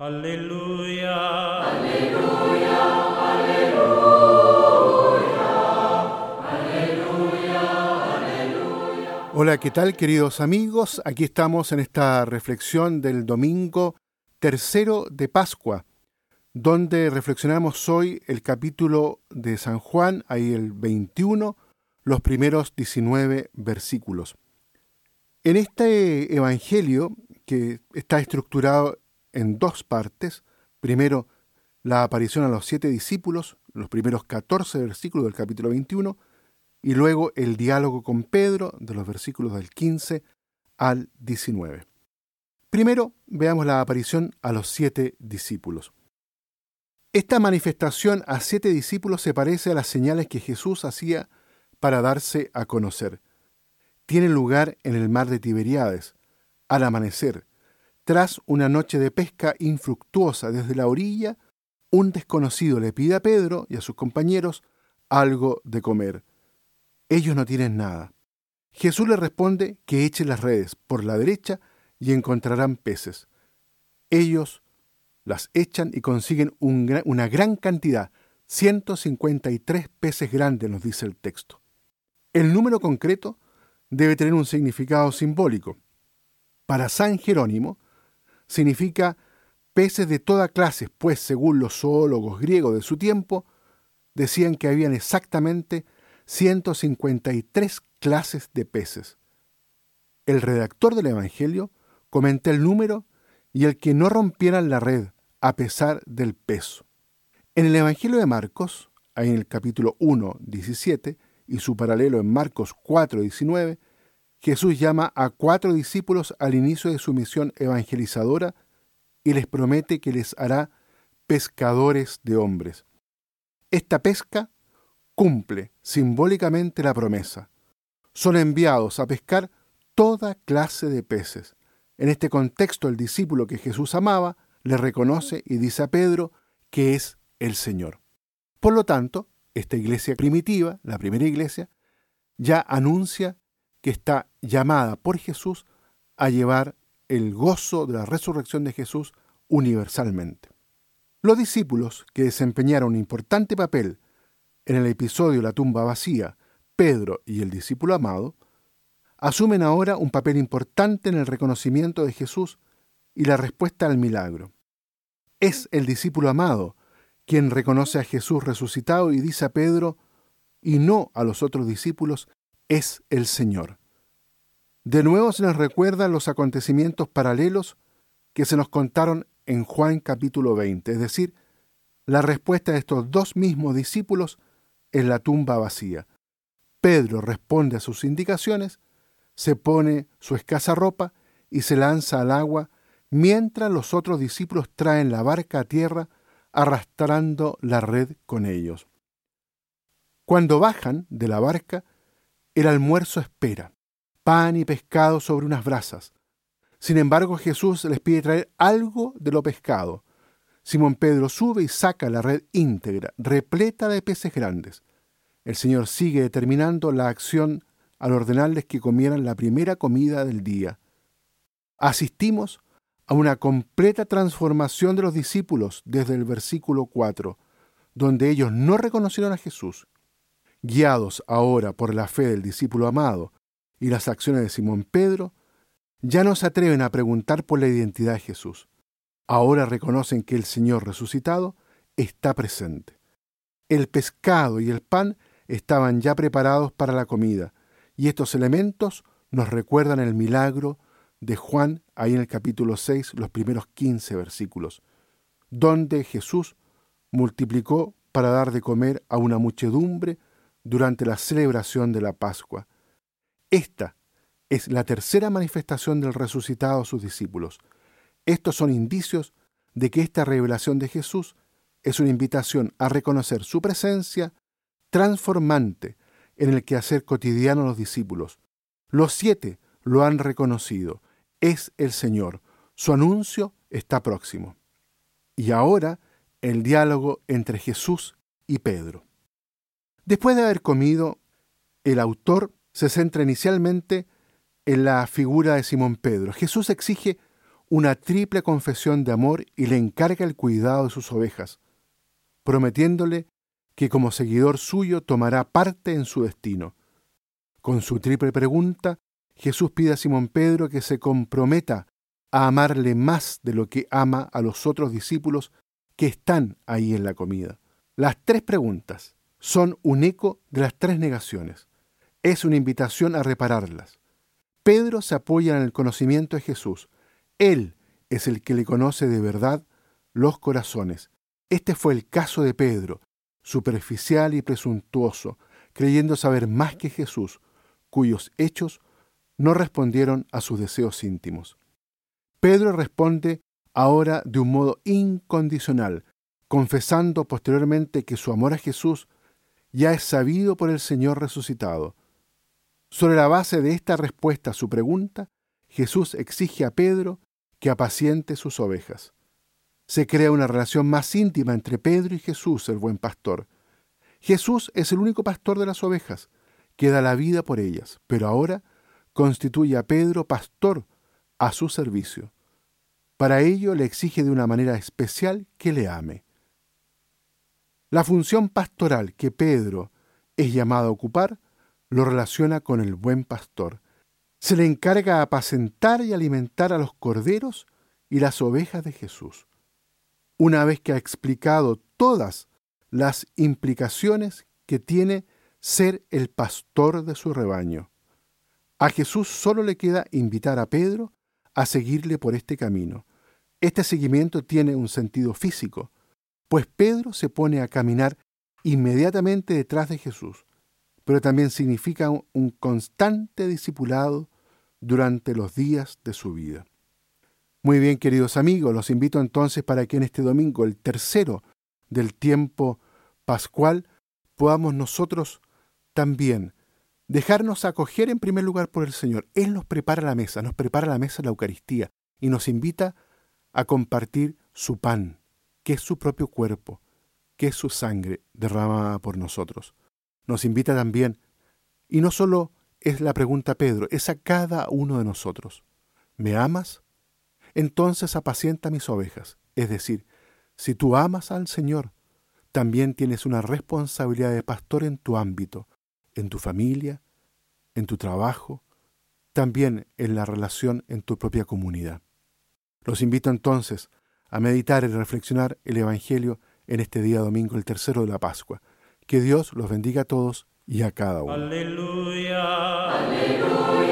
Aleluya. Aleluya, aleluya, aleluya, aleluya. Hola, ¿qué tal queridos amigos? Aquí estamos en esta reflexión del domingo tercero de Pascua, donde reflexionamos hoy el capítulo de San Juan, ahí el 21, los primeros 19 versículos. En este Evangelio, que está estructurado en dos partes, primero la aparición a los siete discípulos, los primeros 14 versículos del capítulo 21, y luego el diálogo con Pedro de los versículos del 15 al 19. Primero veamos la aparición a los siete discípulos. Esta manifestación a siete discípulos se parece a las señales que Jesús hacía para darse a conocer. Tiene lugar en el mar de Tiberíades, al amanecer, tras una noche de pesca infructuosa desde la orilla, un desconocido le pide a Pedro y a sus compañeros algo de comer. Ellos no tienen nada. Jesús les responde que echen las redes por la derecha y encontrarán peces. Ellos las echan y consiguen un una gran cantidad, 153 peces grandes, nos dice el texto. El número concreto debe tener un significado simbólico. Para San Jerónimo, significa peces de toda clase, pues según los zoólogos griegos de su tiempo, decían que habían exactamente 153 clases de peces. El redactor del Evangelio comenta el número y el que no rompieran la red a pesar del peso. En el Evangelio de Marcos, en el capítulo 1, 17, y su paralelo en Marcos 4, 19, Jesús llama a cuatro discípulos al inicio de su misión evangelizadora y les promete que les hará pescadores de hombres. Esta pesca cumple simbólicamente la promesa. Son enviados a pescar toda clase de peces. En este contexto el discípulo que Jesús amaba le reconoce y dice a Pedro que es el Señor. Por lo tanto, esta iglesia primitiva, la primera iglesia, ya anuncia que está llamada por Jesús a llevar el gozo de la resurrección de Jesús universalmente. Los discípulos que desempeñaron un importante papel en el episodio La tumba vacía, Pedro y el discípulo amado, asumen ahora un papel importante en el reconocimiento de Jesús y la respuesta al milagro. Es el discípulo amado quien reconoce a Jesús resucitado y dice a Pedro, y no a los otros discípulos, es el Señor. De nuevo se nos recuerdan los acontecimientos paralelos que se nos contaron en Juan capítulo 20, es decir, la respuesta de estos dos mismos discípulos en la tumba vacía. Pedro responde a sus indicaciones, se pone su escasa ropa y se lanza al agua, mientras los otros discípulos traen la barca a tierra arrastrando la red con ellos. Cuando bajan de la barca, el almuerzo espera, pan y pescado sobre unas brasas. Sin embargo, Jesús les pide traer algo de lo pescado. Simón Pedro sube y saca la red íntegra, repleta de peces grandes. El Señor sigue determinando la acción al ordenarles que comieran la primera comida del día. Asistimos a una completa transformación de los discípulos desde el versículo 4, donde ellos no reconocieron a Jesús guiados ahora por la fe del discípulo amado y las acciones de Simón Pedro, ya no se atreven a preguntar por la identidad de Jesús. Ahora reconocen que el Señor resucitado está presente. El pescado y el pan estaban ya preparados para la comida, y estos elementos nos recuerdan el milagro de Juan ahí en el capítulo 6, los primeros 15 versículos, donde Jesús multiplicó para dar de comer a una muchedumbre durante la celebración de la Pascua. Esta es la tercera manifestación del resucitado a sus discípulos. Estos son indicios de que esta revelación de Jesús es una invitación a reconocer su presencia transformante en el quehacer cotidiano de los discípulos. Los siete lo han reconocido. Es el Señor. Su anuncio está próximo. Y ahora el diálogo entre Jesús y Pedro. Después de haber comido, el autor se centra inicialmente en la figura de Simón Pedro. Jesús exige una triple confesión de amor y le encarga el cuidado de sus ovejas, prometiéndole que como seguidor suyo tomará parte en su destino. Con su triple pregunta, Jesús pide a Simón Pedro que se comprometa a amarle más de lo que ama a los otros discípulos que están ahí en la comida. Las tres preguntas son un eco de las tres negaciones. Es una invitación a repararlas. Pedro se apoya en el conocimiento de Jesús. Él es el que le conoce de verdad los corazones. Este fue el caso de Pedro, superficial y presuntuoso, creyendo saber más que Jesús, cuyos hechos no respondieron a sus deseos íntimos. Pedro responde ahora de un modo incondicional, confesando posteriormente que su amor a Jesús ya es sabido por el Señor resucitado. Sobre la base de esta respuesta a su pregunta, Jesús exige a Pedro que apaciente sus ovejas. Se crea una relación más íntima entre Pedro y Jesús, el buen pastor. Jesús es el único pastor de las ovejas, que da la vida por ellas, pero ahora constituye a Pedro pastor a su servicio. Para ello le exige de una manera especial que le ame. La función pastoral que Pedro es llamado a ocupar lo relaciona con el buen pastor. Se le encarga apacentar y alimentar a los corderos y las ovejas de Jesús. Una vez que ha explicado todas las implicaciones que tiene ser el pastor de su rebaño. A Jesús solo le queda invitar a Pedro a seguirle por este camino. Este seguimiento tiene un sentido físico, pues Pedro se pone a caminar inmediatamente detrás de Jesús, pero también significa un constante discipulado durante los días de su vida. Muy bien, queridos amigos, los invito entonces para que en este domingo, el tercero del tiempo pascual, podamos nosotros también dejarnos acoger en primer lugar por el Señor. Él nos prepara la mesa, nos prepara la mesa de la Eucaristía y nos invita a compartir su pan, que es su propio cuerpo, que es su sangre derramada por nosotros. Nos invita también, y no solo es la pregunta Pedro, es a cada uno de nosotros. ¿Me amas? Entonces apacienta mis ovejas. Es decir, si tú amas al Señor, también tienes una responsabilidad de pastor en tu ámbito, en tu familia, en tu trabajo, también en la relación en tu propia comunidad. Los invito entonces a meditar y reflexionar el Evangelio en este día domingo, el tercero de la Pascua. Que Dios los bendiga a todos y a cada uno. Aleluya. Aleluya.